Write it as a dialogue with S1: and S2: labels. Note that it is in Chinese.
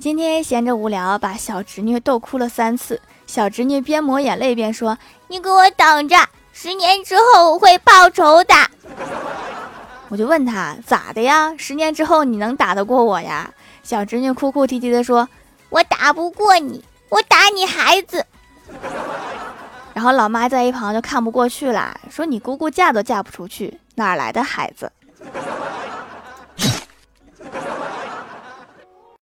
S1: 今天闲着无聊，把小侄女逗哭了三次。小侄女边抹眼泪边说：“
S2: 你给我等着，十年之后我会报仇的。”
S1: 我就问他咋的呀？十年之后你能打得过我呀？小侄女哭哭啼啼的说：“
S2: 我打不过你，我打你孩子。”
S1: 然后老妈在一旁就看不过去了，说：“你姑姑嫁都嫁不出去，哪来的孩子？”